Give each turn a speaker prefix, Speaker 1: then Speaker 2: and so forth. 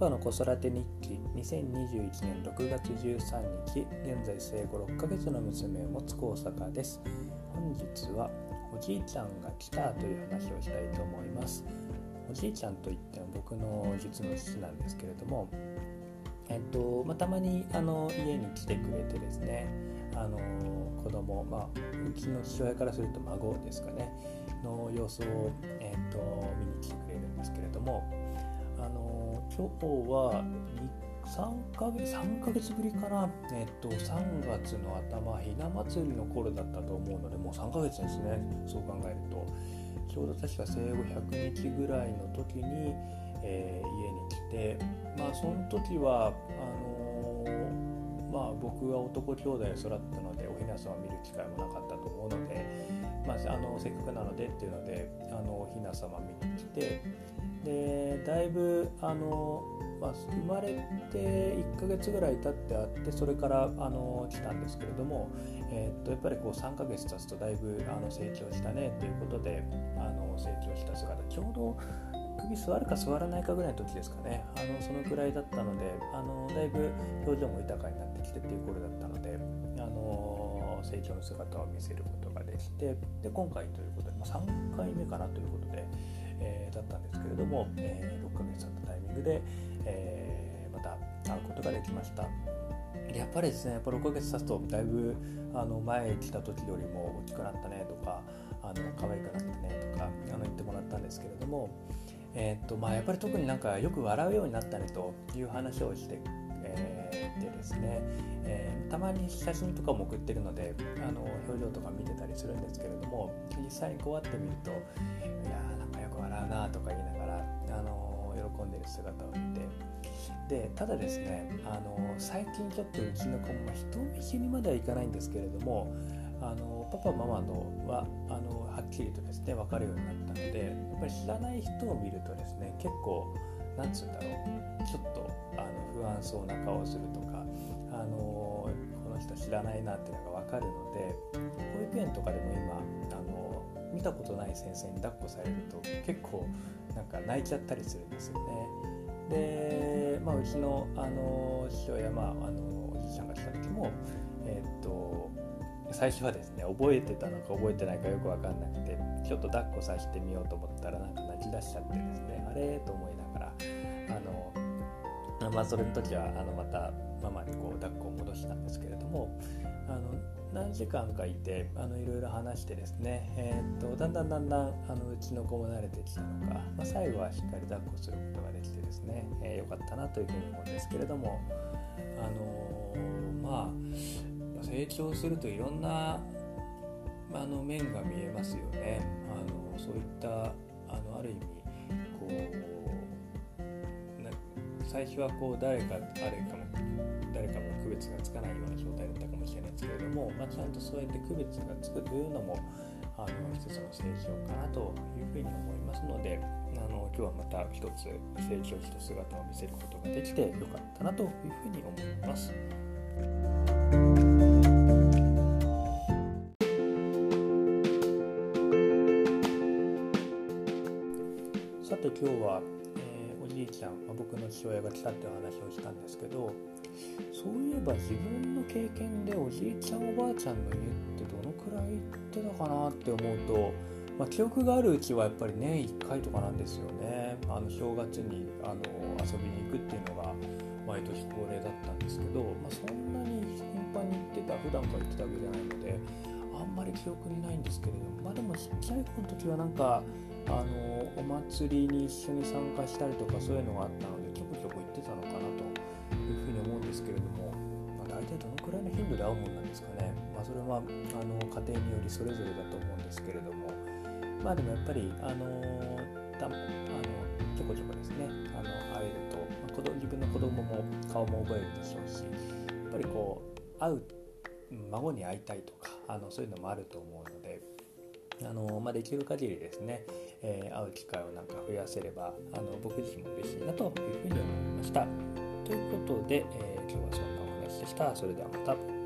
Speaker 1: パの子育て日記2021年6月13日現在生後6ヶ月の娘を持つ高坂です。本日はおじいちゃんが来たという話をしたいと思います。おじいちゃんといっても僕の実の父なんですけれどもえっとまあ、たまにあの家に来てくれてですねあの子供まあうちの父親からすると孫ですかねの様子を、えっと見に来てくれるんですけれどもあの今日は3ヶ月 ,3 ヶ月ぶりかな、えっと、3月の頭ひな祭りの頃だったと思うのでもう3ヶ月ですね。そう考えると。ちょうど確か生後100日ぐらいの時に、えー、家に来て。まあその時はあのー、まあ僕は男兄弟育ったのでおひなさんを見る機会もなかったと思うので、まあ、あのせっかくなのでっていうのであのひな様見に来てでだいぶあの、まあ、生まれて1ヶ月ぐらい経ってあってそれからあの来たんですけれども、えー、っとやっぱりこう3ヶ月経つとだいぶあの成長したねということであの成長した姿ちょうど首座るか座らないかぐらいの時ですかね。あのそのくらいだったのであのだいぶ表情も豊かになってきてっていう頃だったので成長の姿を見せることができてで今回ということで、まあ、3回目かなということで。えー、だったんですけれども、えー、6ヶ月経ったタイミングで、えー、また会うことができました。やっぱりですね、やっぱ6ヶ月経つとだいぶあの前来た時よりも大きくなったねとか、あの可愛くなったねとかあの言ってもらったんですけれども、えー、っとまあ、やっぱり特になんかよく笑うようになったねという話をして、えー、でですね、えー、たまに写真とかも送ってるのであの表情とか見てたりするんですけれども実際にこうやってみるといや何かよく笑うなとか言いながら、あの喜んでる姿を見て。でただですね、あの最近ちょっとうちの子も人見知りまではいかないんですけれどもあのパパママのはあのはっきりとですね分かるようになったのでやっぱり知らない人を見るとですね結構なんつうんだろうちょっとあの不安そうな顔をするとかあのこの人知らないなっていうのが分かるので保育園とかでも今あの見たことない先生に抱っこされると結構なんか泣いちゃったりするんですよね。で、まあ、うちのあの父親、まあ、あのおじいちゃんが来た時も、えー、っと最初はですね覚えてたのか覚えてないかよく分かんなくてちょっと抱っこさせてみようと思ったらなんか泣き出しちゃってですねあれと思いながら、まあ、それの時はあのまたママにこう抱っこを戻したんですけれどもあの何時間かいてあのいろいろ話してですね、えー、っとだんだんだんだんあのうちの子も慣れてきたのか、まあ、最後はしっかり抱っこすることができてですね、えー、よかったなというふうに思うんですけれどもあのー、まあ成長するといろんなあの面が見えますよね。あのそういったあのある意味最初はこう誰か誰かも誰かも区別がつかないような状態だったかもしれないですけれども、まあ、ちゃんとそうやって区別がつくというのもあの一つの成長かなというふうに思いますのであの今日はまた一つ成長した姿を見せることができてよかったなというふうに思います。さて今日は、ちゃん、まあ、僕の父親が来たっていう話をしたんですけどそういえば自分の経験でおじいちゃんおばあちゃんの家ってどのくらい行ってたかなって思うと、まあ、記憶があるうちはやっぱり年1回とかなんですよね。あの正月にあの遊びに行くっていうのが毎年恒例だったんですけど、まあ、そんなに頻繁に行ってた普段から行ってたわけじゃないのであんまり記憶にないんですけれどもまあでもちっちゃい子の時はなんかあのお祭りに一緒に参加したりとかそういうのがあったのでちょこちょこ行ってたのかなというふうに思うんですけれども、まあ、大体どのくらいの頻度で会うもんなんですかね、まあ、それはあの家庭によりそれぞれだと思うんですけれども。まあでもやっぱりあのたあのちょこちょこですね。あの会えると、まあ、子供自分の子供も顔も覚えるでしょうしやっぱりこう会う孫に会いたいとかあのそういうのもあると思うのであの、まあ、できる限りですね、えー、会う機会をなんか増やせればあの僕自身も嬉しいなというふうに思いました。ということで、えー、今日はそんなお話でした。それではまた。